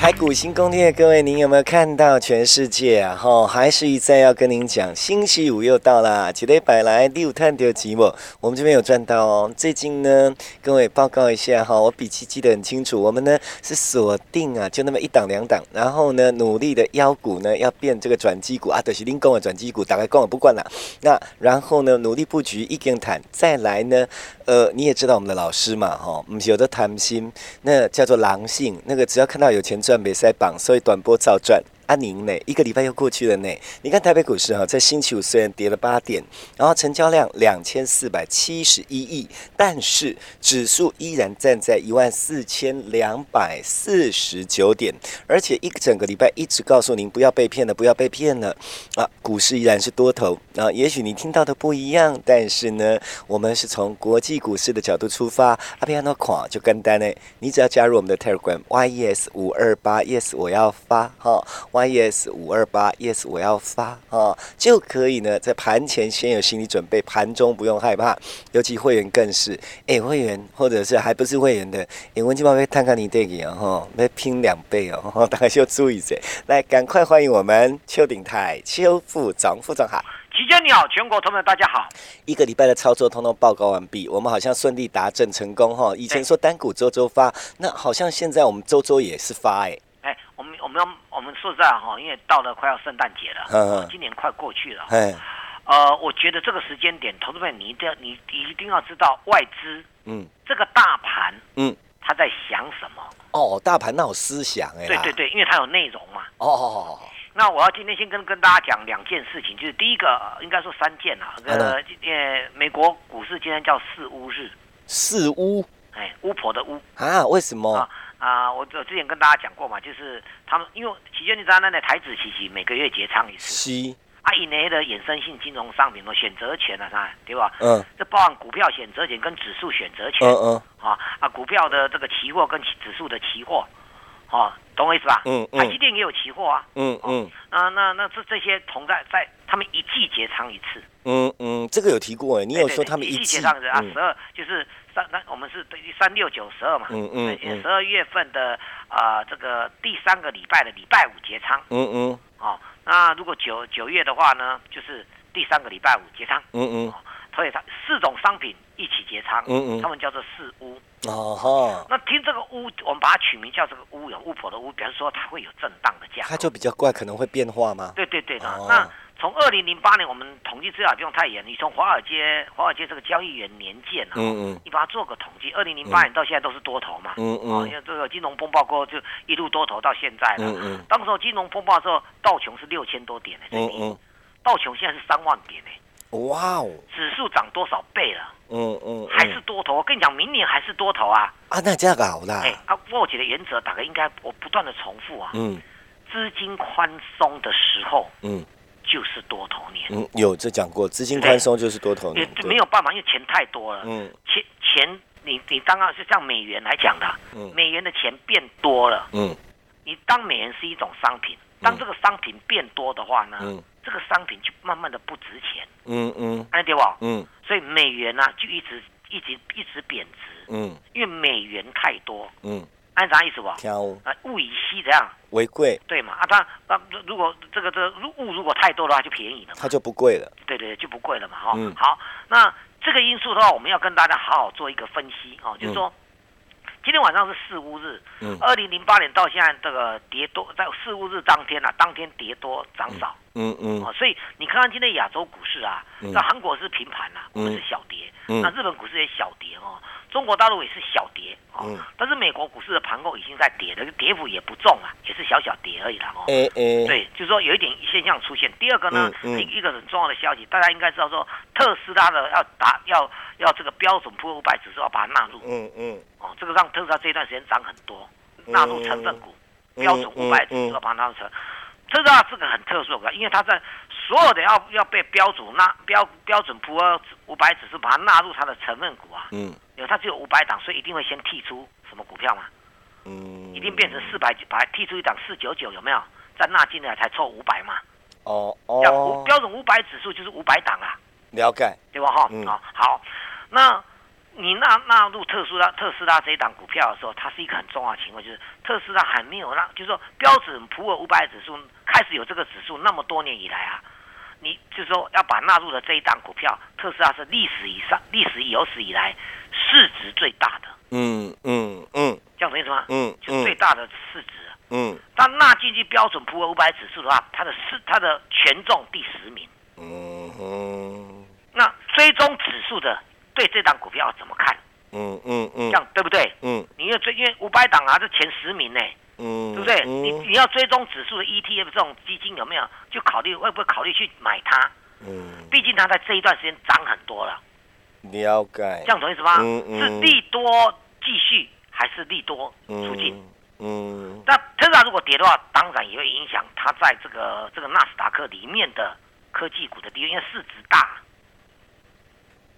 台股新攻略，各位您有没有看到全世界啊？哈，还是一再要跟您讲，星期五又到啦，几礼拜来六探丢寂寞，我们这边有赚到哦。最近呢，各位报告一下哈，我笔记记得很清楚，我们呢是锁定啊，就那么一档两档，然后呢努力的腰股呢要变这个转机股啊，都是零工的转机股，打开跟我不管了。那然后呢努力布局一根毯，再来呢，呃，你也知道我们的老师嘛，哈，我们有的贪心，那叫做狼性，那个只要看到有钱赚没塞榜，所以短波照转。阿宁呢？一个礼拜又过去了呢。你看台北股市哈，在星期五虽然跌了八点，然后成交量两千四百七十一亿，但是指数依然站在一万四千两百四十九点，而且一整个礼拜一直告诉您不要被骗了，不要被骗了啊！股市依然是多头啊。也许你听到的不一样，但是呢，我们是从国际股市的角度出发。阿比安诺垮就跟单呢，你只要加入我们的 Telegram YES 五二八 Yes，我要发哈。Yes 五二八 yes 我要发啊，就可以呢，在盘前先有心理准备，盘中不用害怕。尤其会员更是，哎，会员或者是还不是会员的，哎，温金宝贝探看你这个啊哈，要拼两倍哦，大家要注意些。来，赶快欢迎我们邱鼎泰邱副总，副总好。齐娟你好，全国同仁大家好。一个礼拜的操作通通报告完毕，我们好像顺利达阵成功哈。以前说单股周周发，那好像现在我们周周也是发哎。们我们要我们说实在哈，因为到了快要圣诞节了，嗯今年快过去了。哎，呃，我觉得这个时间点，投资者你一定要你一定要知道外资，嗯，这个大盘，嗯，他在想什么？哦，大盘那有思想哎。对对对，因为它有内容嘛。哦。那我要今天先跟跟大家讲两件事情，就是第一个应该说三件啊。呃，呃，美国股市今天叫四巫日。四巫？哎，巫婆的巫啊？为什么？啊，我我之前跟大家讲过嘛，就是他们因为期间你知道那台子期期每个月结仓一次，是啊，以内的衍生性金融商品的选择权啊，是对吧？嗯，这包含股票选择权跟指数选择权，嗯嗯，啊啊，股票的这个期货跟指数的期货，哦，懂我意思吧？嗯嗯，台积电也有期货啊，嗯嗯，啊那那这这些同在在他们一季结仓一次，嗯嗯，这个有提过哎，你有说他们一季结仓是啊，十二就是。三那我们是等于三六九十二嘛，嗯嗯，十二月份的啊这个第三个礼拜的礼拜五结仓，嗯嗯，哦，那如果九九月的话呢，就是第三个礼拜五结仓，嗯嗯，所以它四种商品一起结仓，嗯嗯，他们叫做四乌，哦哈，那听这个乌，我们把它取名叫这个乌有巫婆的乌，表示说它会有震荡的价，它就比较怪，可能会变化吗？对对对的，那。从二零零八年，我们统计资料不用太严。你从华尔街，华尔街这个交易员年鉴啊，嗯嗯，你把它做个统计，二零零八年到现在都是多头嘛，嗯嗯，因为这个金融风暴过后就一路多头到现在了，嗯嗯，当时候金融风暴的时候，道琼是六千多点呢，嗯嗯，道琼现在是三万点呢，哇哦，指数涨多少倍了，嗯嗯，还是多头。我跟你讲，明年还是多头啊，啊，那这样搞的，哎，啊，我姐的原则大概应该我不断的重复啊，嗯，资金宽松的时候，嗯。就是多头年，嗯，有这讲过，资金宽松就是多头年，没有办法，因为钱太多了，嗯，钱钱，你你刚刚是像美元来讲的，嗯，美元的钱变多了，嗯，你当美元是一种商品，当这个商品变多的话呢，嗯，这个商品就慢慢的不值钱，嗯嗯，哎对吧？嗯，所以美元呢就一直一直一直贬值，嗯，因为美元太多，嗯。按啥意思不？啊，物以稀这样？为贵。对嘛？啊，它那如果这个这个物如果太多的话，就便宜了。它就不贵了。对对，就不贵了嘛。哈，嗯好，那这个因素的话，我们要跟大家好好做一个分析哦。就是说，今天晚上是四五日，嗯，二零零八年到现在这个跌多，在四五日当天啊，当天跌多涨少，嗯嗯。哦，所以你看看今天亚洲股市啊，那韩国是平盘呐，我们是小跌。嗯。那日本股市也小跌哦，中国大陆也是小跌哦。嗯。但是美国股市的盘后已经在跌了，跌幅也不重啊，也是小小跌而已啦哦。哎哎。对，就是说有一点现象出现。第二个呢，一一个很重要的消息，大家应该知道说，特斯拉的要达要要这个标准普尔五百指数要把它纳入。嗯嗯。哦，这个让特斯拉这段时间涨很多，纳入成分股。标准五百指数要把它纳入成，这个这个很特殊的，因为它在所有的要要被标准纳标标准普尔五百指数把它纳入它的成分股啊，嗯，因为它只有五百档，所以一定会先剔出什么股票嘛，嗯，一定变成四百把它剔出一档四九九有没有？再纳进来才凑五百嘛，哦哦，五标准五百指数就是五百档啊，了解，对吧哈？啊好，那。你纳纳入特斯拉特斯拉这一档股票的时候，它是一个很重要的情况，就是特斯拉还没有让，就是说标准普尔五百指数开始有这个指数那么多年以来啊，你就是说要把纳入的这一档股票，特斯拉是历史以上历史有史以来市值最大的，嗯嗯嗯，这样懂意思吗？嗯，就最大的市值，嗯，但纳进去标准普尔五百指数的话，它的市它的权重第十名，嗯哼，那追踪指数的。对这档股票要怎么看？嗯嗯嗯，这样对不对？嗯，你要追，因为五百档啊，是前十名呢，嗯，对不对？你你要追踪指数的 ETF 这种基金有没有？就考虑会不会考虑去买它？嗯，毕竟它在这一段时间涨很多了。了解。这样懂意思吗？嗯嗯。是利多继续还是利多出境？嗯。那特斯拉如果跌的话，当然也会影响它在这个这个纳斯达克里面的科技股的地位，因为市值大。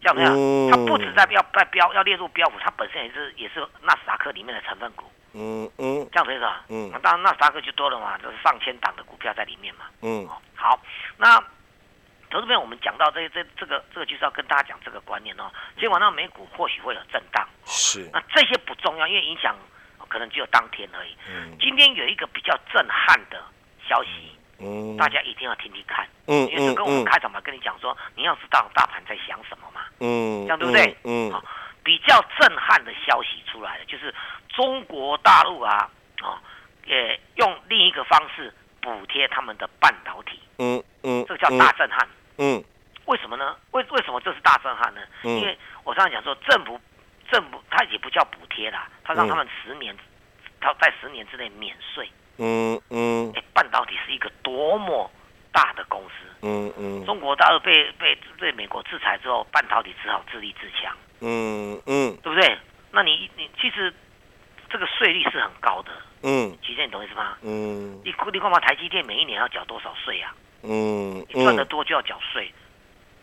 这样怎么样？它不止在要在标要列入标普，它本身也是也是纳斯达克里面的成分股。嗯嗯，这样子是吧？嗯，那当然纳斯达克就多了嘛，就是上千档的股票在里面嘛。嗯，好，那投资边我们讲到这这这个这个就是要跟大家讲这个观念哦。今晚上美股或许会有震荡，是。那这些不重要，因为影响可能只有当天而已。嗯，今天有一个比较震撼的消息。嗯，大家一定要听听看，嗯，因为是跟我们开场嘛，跟你讲说，你要知道大盘在想什么嘛，嗯，这样对不对？嗯，好，比较震撼的消息出来了，就是中国大陆啊，啊，也用另一个方式补贴他们的半导体，嗯嗯，这个叫大震撼，嗯，为什么呢？为为什么这是大震撼呢？因为我刚才讲说，政府政府它也不叫补贴啦，它让他们十年，它在十年之内免税。嗯嗯，半导体是一个多么大的公司，嗯嗯，中国大陆被被被美国制裁之后，半导体只好自立自强，嗯嗯，对不对？那你你其实这个税率是很高的，嗯，其实你懂意思吗？嗯，你你干嘛？台积电每一年要缴多少税啊？嗯，你赚得多就要缴税，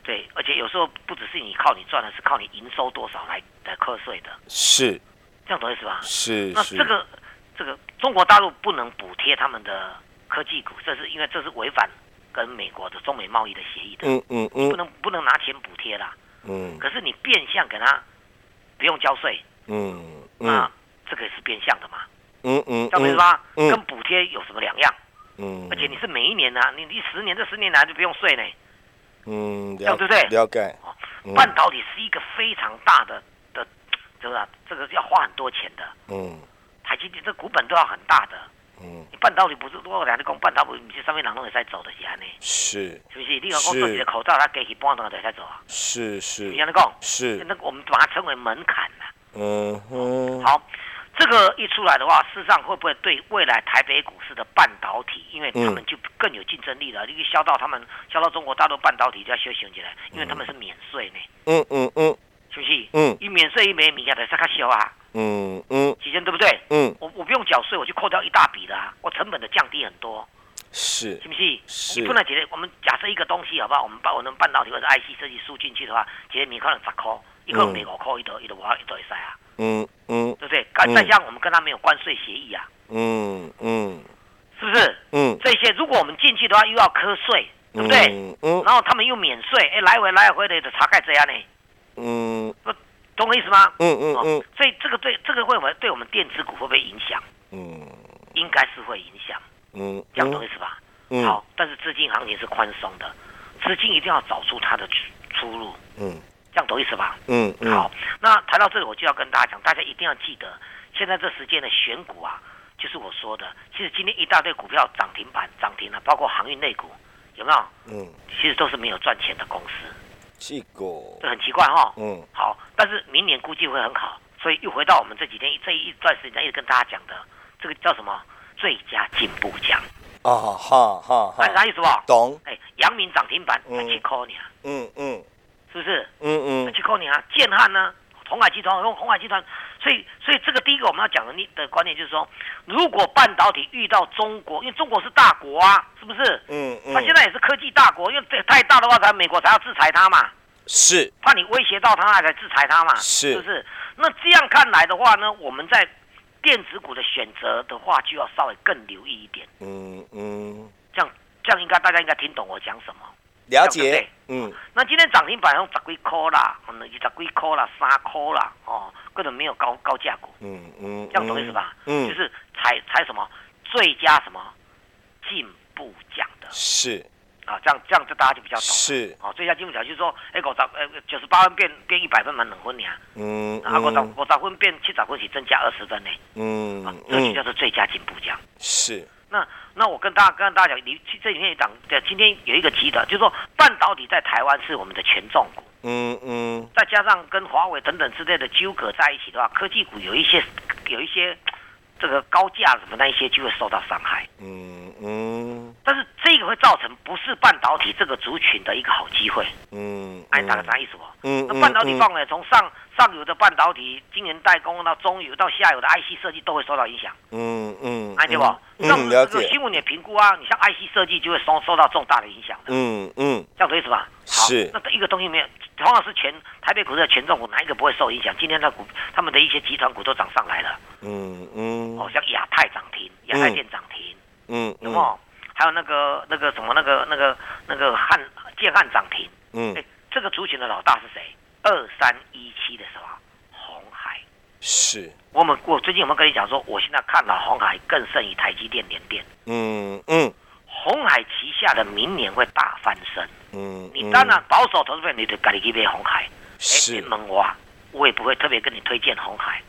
对，而且有时候不只是你靠你赚的，是靠你营收多少来来课税的，是，这样懂意思吧？是，那这个。这个中国大陆不能补贴他们的科技股，这是因为这是违反跟美国的中美贸易的协议的。嗯嗯嗯，不能不能拿钱补贴啦。嗯，可是你变相给他不用交税。嗯那这个是变相的嘛？嗯嗯，晓得吧？跟补贴有什么两样？嗯，而且你是每一年呢，你你十年这十年来就不用税呢。嗯，对不对？了解。半导体是一个非常大的的，是不是？这个要花很多钱的。嗯。台积电这股本都要很大的，嗯，你半导体不是我两日讲半导体，你是上面人拢会使走的是安尼，是，是不是？你讲我做一个口罩，他给起半都会使走啊？是是，你安尼讲，是，那我们把它称为门槛呐。嗯嗯，好，这个一出来的话，事实上会不会对未来台北股市的半导体，因为他们就更有竞争力了？你销到他们销到中国大陆半导体就要修行起来，因为他们是免税呢。嗯嗯嗯，是不是？嗯，一免税一没米价的，才开销啊。嗯嗯，几千对不对？嗯，我我不用缴税，我就扣掉一大笔的啊，我成本的降低很多，是，是不是？是。你不能觉得我们假设一个东西好不好？我们把我们半导体或者 IC 设计输进去的话，觉得你可能十块，一个美国扣一头一头五一头一塞啊。嗯嗯，对不对？再加上我们跟他没有关税协议啊。嗯嗯，是不是？嗯，这些如果我们进去的话，又要瞌税，对不对？嗯。然后他们又免税，哎，来回来回的查盖这样呢？嗯。不。懂我意思吗？嗯嗯嗯，所以这个对这个会不会对我们电子股会不会影响？嗯，应该是会影响。嗯，这样懂意思吧？嗯，好，但是资金行情是宽松的，资金一定要找出它的出路。嗯，这样懂意思吧？嗯嗯，好，那谈到这里，我就要跟大家讲，大家一定要记得，现在这时间的选股啊，就是我说的，其实今天一大堆股票涨停板涨停了，包括航运内股。有没有？嗯，其实都是没有赚钱的公司。这很奇怪哈。嗯，好，但是明年估计会很好，所以又回到我们这几天这一段时间一直跟大家讲的，这个叫什么最佳进步奖。啊哈哈，啥意思不？懂。哎，阳明涨停板才七块呢。嗯嗯，是不是？嗯嗯，七块呢？建汉呢？红海集团用红海集团，所以所以这个第一个我们要讲的你的观点就是说，如果半导体遇到中国，因为中国是大国啊，是不是？嗯嗯。他现在也是科技大国，因为这太大的话，才美国才要制裁他嘛。是。怕你威胁到他，才制裁他嘛。是。是不是？那这样看来的话呢，我们在电子股的选择的话，就要稍微更留意一点。嗯嗯。这样这样应该大家应该听懂我讲什么。了解，嗯，那今天涨停板用十几块啦，可能二十几块啦，三块啦，哦，根本没有高高价股，嗯嗯，这样懂意思吧？嗯，就是采采什么最佳什么进步奖的，是。啊，这样这样就大家就比较懂，是。哦，最佳进步奖就是说，哎，五十呃九十八分变变一百分满两分呢，嗯，啊五十五十分变七十分是增加二十分呢，嗯，这就叫做最佳进步奖，是。那那我跟大家跟大家讲，你这几天讲的，今天有一个集团，就是说半导体在台湾是我们的权重股，嗯嗯，再加上跟华为等等之类的纠葛在一起的话，科技股有一些有一些这个高价什么那一些就会受到伤害，嗯嗯，但是这个会造成不是半导体这个族群的一个好机会，嗯，哎，大概啥意思不？嗯，那半导体放呢，从上。上游的半导体、晶圆代工到中游到下游的 IC 设计都会受到影响。嗯嗯，哎对不？嗯，了解。新闻也评估啊，你像 IC 设计就会受受到重大的影响的。嗯嗯，这样子意思吧？是。那一个东西没有，同样是全台北股市的权重股，哪一个不会受影响？今天的股，他们的一些集团股都涨上来了。嗯嗯。哦，像亚太涨停，亚太电涨停。嗯嗯。有有？还有那个那个什么那个那个那个汉建汉涨停。嗯。哎，这个族群的老大是谁？二三一七的什么红海是我们我最近有没有跟你讲说，我现在看到红海更胜于台积电、联电。嗯嗯，红海旗下的明年会大翻身。嗯，你当然保守投资者，你得赶紧去买红海。是门哇，我也不会特别跟你推荐红海。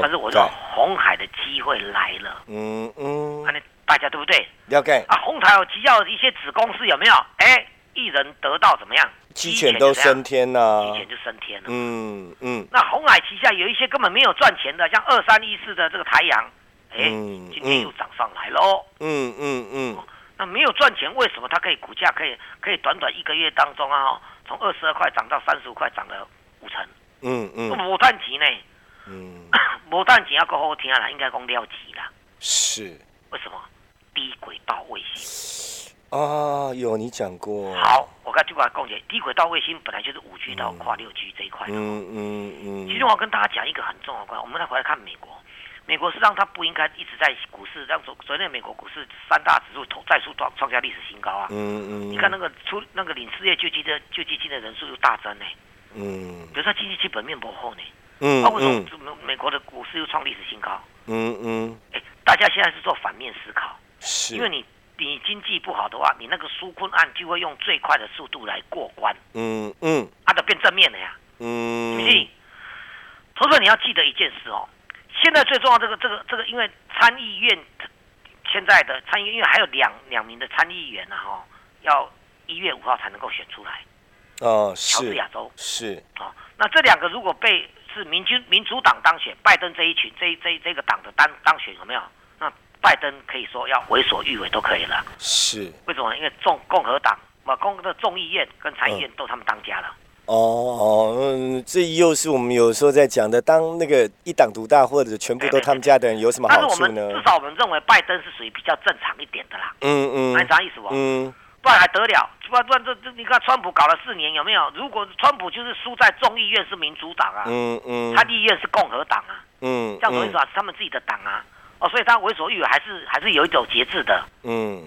但是我说红海的机会来了。嗯嗯，那大家对不对？了解啊，红海有旗下一些子公司有没有？哎。一人得到怎么样？鸡犬都升天了！鸡犬就升天了。嗯嗯。那红海旗下有一些根本没有赚钱的，像二三一四的这个太阳，哎，今天又涨上来喽。嗯嗯嗯。那没有赚钱，为什么它可以股价可以可以短短一个月当中啊，从二十二块涨到三十五块，涨了五成？嗯嗯。无赚钱呢？嗯。无赚钱要够好听啦，应该讲了急啦。是。为什么？低轨道卫星。啊，有你讲过。好，我刚就把它讲解，低轨道卫星本来就是五 G 到跨六 G 这一块。嗯嗯嗯。其实我要跟大家讲一个很重要的关，我们再回来看美国，美国实际上它不应该一直在股市让昨昨天美国股市三大指数再次创创下历史新高啊。嗯嗯。你看那个出那个领失业救济的救济金的人数又大增呢。嗯。比如说经济基本面不好呢。嗯。那为什么美美国的股市又创历史新高？嗯嗯。哎，大家现在是做反面思考。是。因为你。你经济不好的话，你那个纾困案就会用最快的速度来过关。嗯嗯，它就变正面了呀。嗯，是不是？同时你要记得一件事哦，现在最重要这个这个这个，因为参议院现在的参议院还有两两名的参议员呢哈，要一月五号才能够选出来。哦，乔治亚州是啊，那这两个如果被是民军民主党当选，拜登这一群这这这个党的当当选有没有？那拜登可以说要为所欲为都可以了，是为什么？因为众共和党嘛，共的众议院跟参议院都他们当家了。哦哦，嗯，这又是我们有时候在讲的，当那个一党独大或者全部都他们家的人有什么好处呢？至少我们认为拜登是属于比较正常一点的啦。嗯嗯，那啥意思不？嗯，不然还得了？不然不然这这你看川普搞了四年有没有？如果川普就是输在众议院是民主党啊，嗯嗯，他议院是共和党啊，嗯，这样等于说是他们自己的党啊。哦，所以他为所欲为，还是还是有一种节制的。嗯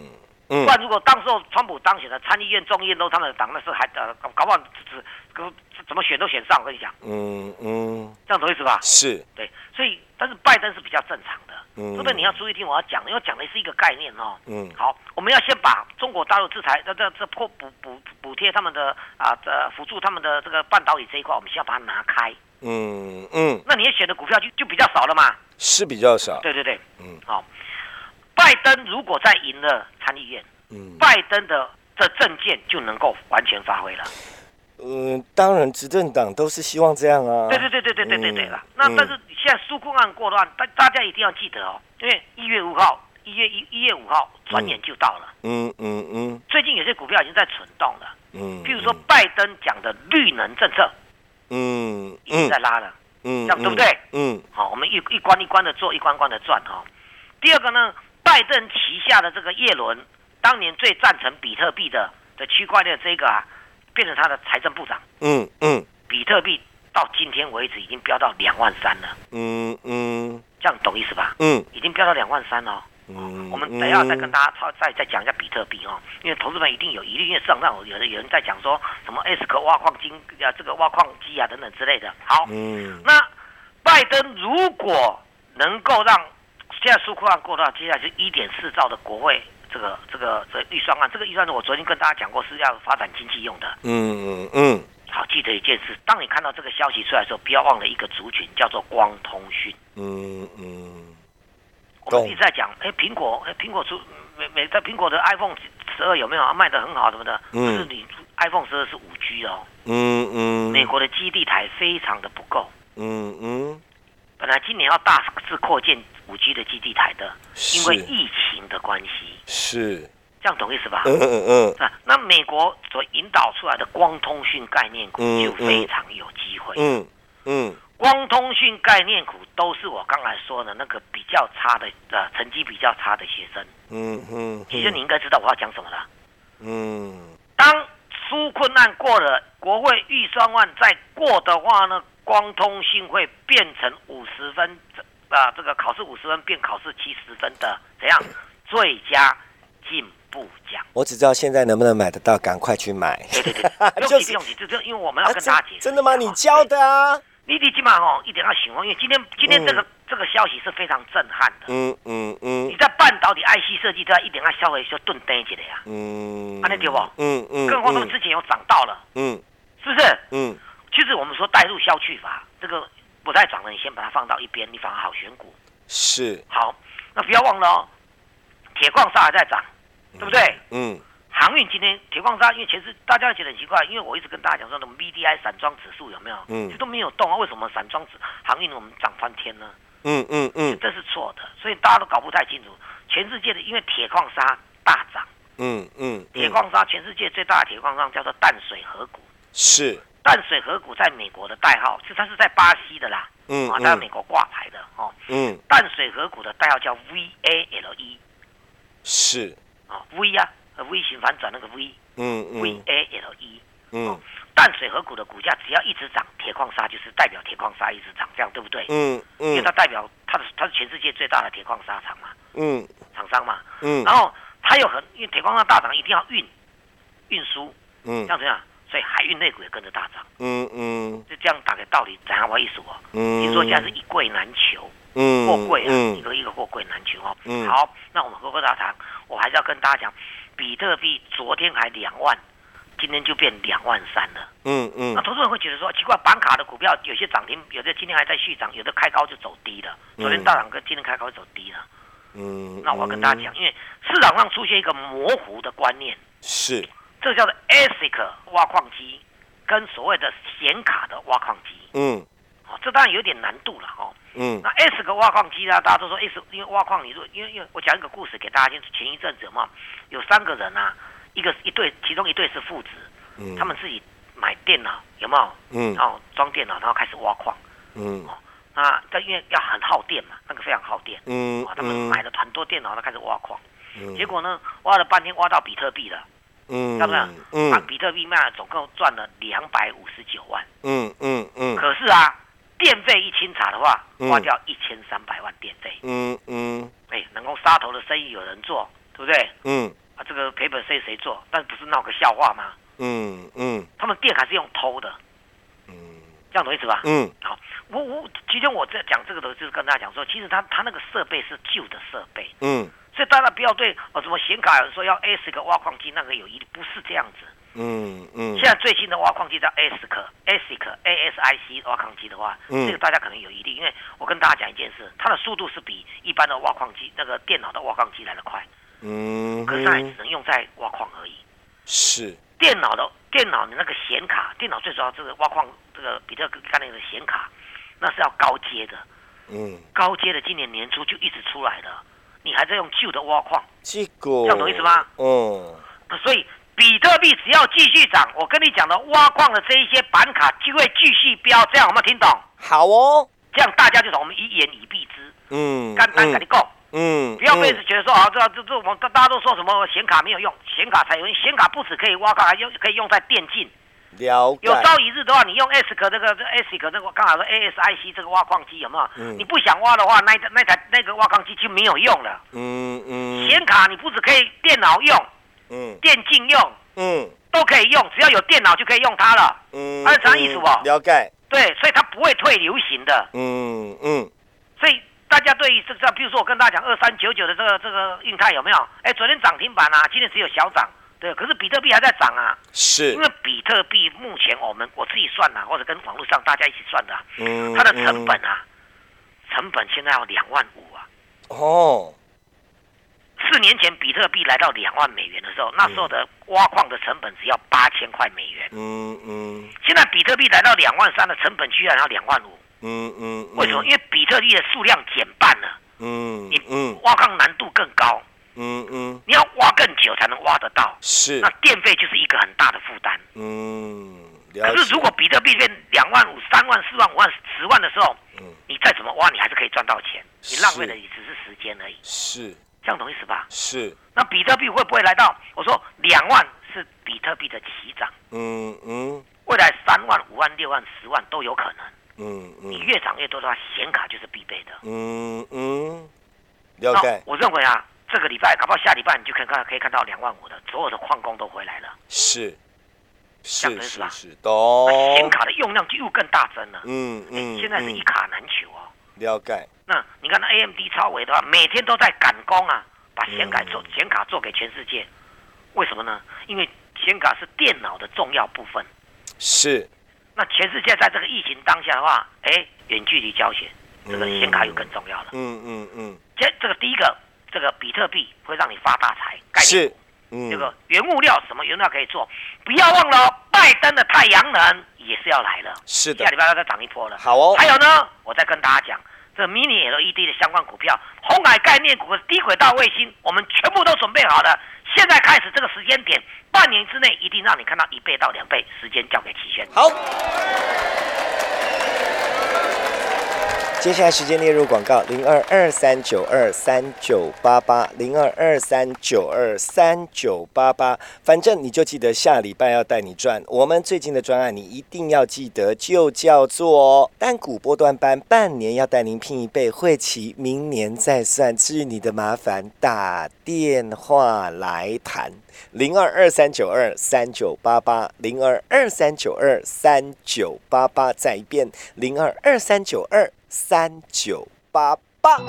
嗯。不然，如果当时候川普当选了参议院、众议院都他们的党，那是还呃搞不好只怎怎么选都选上。我跟你讲。嗯嗯。这样懂意思吧？是。对，所以但是拜登是比较正常的。嗯。这边你要注意听我要讲，因为讲的是一个概念哦。嗯。好，我们要先把中国大陆制裁、这这这破补补补贴他们的啊，这辅助他们的这个半导体这一块，我们先要把它拿开。嗯嗯。那你选的股票就就比较少了嘛？是比较少，对对对，嗯，好。拜登如果再赢了参议院，嗯，拜登的这证件就能够完全发挥了。嗯，当然，执政党都是希望这样啊。对对对对对对对对了。那但是现在纾困案过乱，大大家一定要记得哦，因为一月五号，一月一一月五号，转眼就到了。嗯嗯嗯。最近有些股票已经在蠢动了。嗯。譬如说拜登讲的绿能政策，嗯，已经在拉了。嗯。这样对不对？嗯。好，我们一一关一关的做，一关关的赚哈。第二个呢，拜登旗下的这个叶伦，当年最赞成比特币的的区块链这个啊。变成他的财政部长。嗯嗯，比特币到今天为止已经飙到两万三了。嗯嗯，这样懂意思吧？嗯，已经飙到两万三了。嗯，我们等一下再跟大家再再讲一下比特币哦，因为投资们一定有疑虑，因为市场上有的有人在讲说什么 S 克挖矿金啊，这个挖矿机啊等等之类的。好，嗯，那拜登如果能够让现在纾困案过到，接下来是一点四兆的国会。这个这个这预算案，这个预算案，我昨天跟大家讲过是要发展经济用的。嗯嗯嗯。好，记得一件事，当你看到这个消息出来的时候，不要忘了一个族群，叫做光通讯。嗯嗯。我们一直在讲，哎，苹果，哎，苹果出每每在苹果的 iPhone 十二有没有啊？卖的很好什么的？嗯。是你 iPhone 十二是五 G 哦。嗯嗯。美国的基地台非常的不够。嗯嗯。本来今年要大肆扩建五 G 的基地台的，因为疫情的关系，是这样懂意思吧？嗯嗯嗯。啊，那美国所引导出来的光通讯概念股就非常有机会。嗯嗯。光通讯概念股都是我刚才说的那个比较差的呃成绩比较差的学生。嗯嗯。其实你应该知道我要讲什么了。嗯。当纾困案过了，国会预算案再过的话呢？光通讯会变成五十分，啊，这个考试五十分变考试七十分的怎样？最佳进步奖。我只知道现在能不能买得到，赶快去买。对对对，不用急不用急，就就因为我们要跟大家解释。真的吗？你教的啊？你你起码哦，一点要醒哦，因为今天今天这个这个消息是非常震撼的。嗯嗯嗯。你在半导体 IC 设计都要一点要稍微就顿呆起来呀。嗯。安利对不？嗯嗯。更何况之前又涨到了。嗯。是不是？嗯。其实我们说带入消去法，这个不太涨了，你先把它放到一边，你反而好选股。是。好，那不要忘了哦，铁矿砂还在涨，对不对？嗯。航运今天铁矿砂，因为其实大家觉得很奇怪，因为我一直跟大家讲说，那 B D I 散装指数有没有？嗯。这都没有动啊，为什么散装指航运我们涨翻天呢？嗯嗯嗯。这是错的，所以大家都搞不太清楚。全世界的因为铁矿砂大涨。嗯嗯。铁矿砂全世界最大的铁矿砂叫做淡水河谷。是。淡水河谷在美国的代号是它是在巴西的啦，嗯，啊，在美国挂牌的哦，嗯，淡水河谷的代号叫 V A L E，是。啊，V 啊，V 型反转那个 V，嗯嗯，V A L E，嗯，淡水河谷的股价只要一直涨，铁矿砂就是代表铁矿砂一直涨，这样对不对？嗯嗯，因为它代表它的它是全世界最大的铁矿砂厂嘛，嗯，厂商嘛，嗯，然后它有很因为铁矿砂大涨一定要运运输，嗯，这样怎样？所以海运类股也跟着大涨，嗯嗯，就这样打个道理，怎样我意思哦？嗯，你说现在是一柜难求，嗯，货柜啊，一个一个货柜难求哦。嗯，好，那我们回过大谈，我还是要跟大家讲，比特币昨天还两万，今天就变两万三了。嗯嗯，那投资人会觉得说奇怪，板卡的股票有些涨停，有的今天还在续涨，有的开高就走低了。昨天大涨跟今天开高走低了。嗯，那我要跟大家讲，因为市场上出现一个模糊的观念是。这叫做 ASIC 挖矿机，跟所谓的显卡的挖矿机。嗯，哦，这当然有点难度了哦。嗯，那 ASIC 挖矿机呢？大家都说 ASIC，因为挖矿，你说，因为因为我讲一个故事给大家听。前一阵子嘛，有三个人啊，一个一对，其中一对是父子，嗯，他们自己买电脑，有没有？嗯，然后装电脑，然后开始挖矿。嗯，哦，啊，但因为要很耗电嘛，那个非常耗电。嗯，啊，他们买了很多电脑，他开始挖矿。嗯，结果呢，挖了半天，挖到比特币了。嗯，要不然，嗯，把比特币卖了，总共赚了两百五十九万。嗯嗯嗯。可是啊，电费一清查的话，花掉一千三百万电费。嗯嗯。哎，能够杀头的生意有人做，对不对？嗯。啊，这个赔本生意谁做？但不是闹个笑话吗？嗯嗯。他们电还是用偷的。嗯。这样懂意思吧？嗯。好，我我其实我在讲这个的，就是跟大家讲说，其实他他那个设备是旧的设备。嗯。所以大家不要对哦什么显卡说要 ASIC 挖矿机那个有疑虑，不是这样子。嗯嗯。现在最新的挖矿机叫 ASIC ASIC ASIC 挖矿机的话，这个大家可能有疑虑，因为我跟大家讲一件事，它的速度是比一般的挖矿机那个电脑的挖矿机来的快。嗯。可是它只能用在挖矿而已。是电脑的电脑的那个显卡，电脑最主要这个挖矿这个比特概念的显卡，那是要高阶的。嗯，高阶的今年年初就一直出来的，你还在用旧的挖矿，这个这样懂意思吗？嗯，所以比特币只要继续涨，我跟你讲的挖矿的这一些板卡就会继续飙，这样有没有听懂？好哦，这样大家就懂，我们一言以蔽之。嗯，干单跟你讲，嗯，不要被觉得说啊，这这这我们大家都说什么显卡没有用，显卡才有用，显卡不止可以挖矿，还用可以用在电竞。了有朝一日的话，你用 S 克这个 S 克这个刚好说 ASIC 这个挖矿机有没有？嗯。你不想挖的话，那那台那个挖矿机就没有用了。嗯嗯。显卡你不只可以电脑用，嗯，电竞用，嗯，都可以用，只要有电脑就可以用它了。嗯。是啥意思不？了解。对，所以它不会退流行的。嗯嗯。所以大家对于这个，比如说我跟大家讲二三九九的这个这个运泰有没有？哎，昨天涨停板啊，今天只有小涨。对，可是比特币还在涨啊，是，因为比特币目前我们我自己算呐，或者跟网络上大家一起算的，嗯，它的成本啊，成本现在要两万五啊，哦，四年前比特币来到两万美元的时候，那时候的挖矿的成本只要八千块美元，嗯嗯，现在比特币来到两万三的成本居然要两万五，嗯嗯，为什么？因为比特币的数量减半了，嗯，你嗯。挖矿难度更高。才能挖得到，是，那电费就是一个很大的负担。嗯，可是如果比特币变两万五、三万、四万、五万、十万的时候，嗯，你再怎么挖，你还是可以赚到钱，你浪费的也只是时间而已。是，这样懂意思吧？是。那比特币会不会来到？我说两万是比特币的起涨。嗯嗯，未来三万、五万、六万、十万都有可能。嗯嗯，你越涨越多的话，显卡就是必备的。嗯嗯，了解。我认为啊。这个礼拜，搞不好下礼拜你就可以看，可以看到两万五的，所有的矿工都回来了。是，是是是，懂。显卡的用量就又更大增了。嗯嗯，现在是一卡难求哦。了解。那你看那 AMD 超维的话，每天都在赶工啊，把显卡做显卡做给全世界。为什么呢？因为显卡是电脑的重要部分。是。那全世界在这个疫情当下的话，哎，远距离教学，这个显卡又更重要了。嗯嗯嗯。这这个第一个。这个比特币会让你发大财，是，嗯，这个原物料什么原料可以做？不要忘了，拜登的太阳能也是要来了，是的，下礼拜要再涨一波了。好哦，还有呢，我再跟大家讲，这 mini LED 的相关股票，红海概念股、低轨道卫星，我们全部都准备好了。现在开始这个时间点，半年之内一定让你看到一倍到两倍，时间交给齐轩。好。接下来时间列入广告，零二二三九二三九八八，零二二三九二三九八八。反正你就记得下礼拜要带你赚。我们最近的专案你一定要记得，就叫做单股波段班，半年要带您拼一倍，会期明年再算。至于你的麻烦，打电话来谈，零二二三九二三九八八，零二二三九二三九八八。再一遍，零二二三九二。三九八八。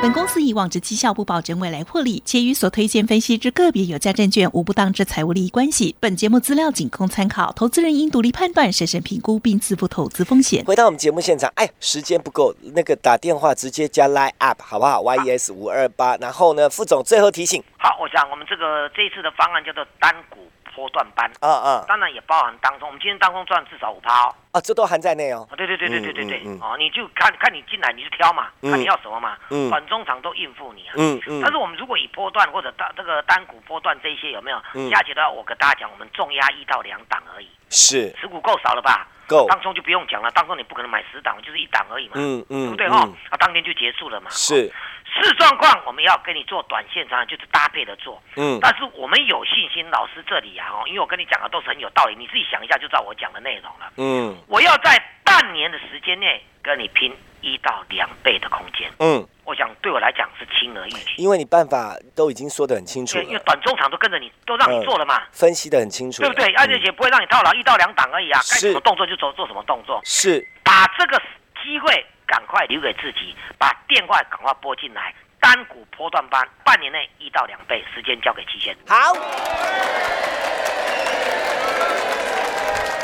本公司以往之绩效不保证未来获利，且与所推荐分析之个别有价证券无不当之财务利益关系。本节目资料仅供参考，投资人应独立判断、审慎评估并自负投资风险。回到我们节目现场，哎，时间不够，那个打电话直接加 Line Up 好不好？Y E S 五二八。然后呢，副总最后提醒。好，我想我们这个这一次的方案叫做单股。波段班，啊啊，当然也包含当中，我们今天当中赚至少五趴哦，啊，这都含在内哦，对对对对对对对，哦，你就看看你进来你就挑嘛，看你要什么嘛，嗯，短中长都应付你啊，嗯嗯，但是我们如果以波段或者单这个单股波段这些有没有？加起来我跟大家讲，我们重压一到两档而已，是，持股够少了吧？够，当中就不用讲了，当中你不可能买十档，就是一档而已嘛，嗯嗯，对不对？哈？啊，当天就结束了嘛，是。视状况，我们要跟你做短线上就是搭配的做，嗯，但是我们有信心，老师这里啊，哦，因为我跟你讲的都是很有道理，你自己想一下就知道我讲的内容了，嗯，我要在半年的时间内跟你拼一到两倍的空间，嗯，我想对我来讲是轻而易举，因为你办法都已经说的很清楚，因为短中长都跟着你，都让你做了嘛，分析的很清楚，对不对？而且也不会让你套牢一到两档而已啊，该什么动作就做做什么动作，是。把这个机会赶快留给自己，把电话赶快拨进来。单股波段班，半年内一到两倍，时间交给期限。好。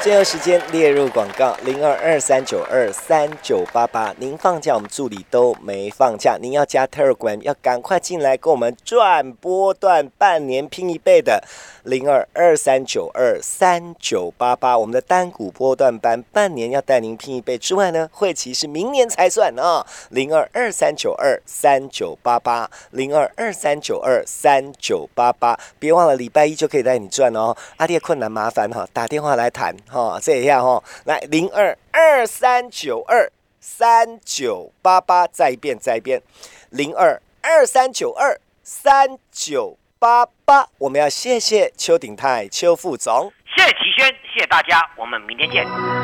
最后时间列入广告零二二三九二三九八八。您放假，我们助理都没放假。您要加 Telegram，要赶快进来跟我们赚波段，半年拼一倍的零二二三九二三九八八。我们的单股波段班，半年要带您拼一倍之外呢，会期是明年才算啊。零二二三九二三九八八，零二二三九二三九八八。别忘了礼拜一就可以带你赚哦。阿弟困难麻烦哈，打电话来谈。哦，这一下哈，来零二二三九二三九八八，再一遍，再一遍，零二二三九二三九八八。我们要谢谢邱鼎泰邱副总，谢谢齐轩，谢谢大家，我们明天见。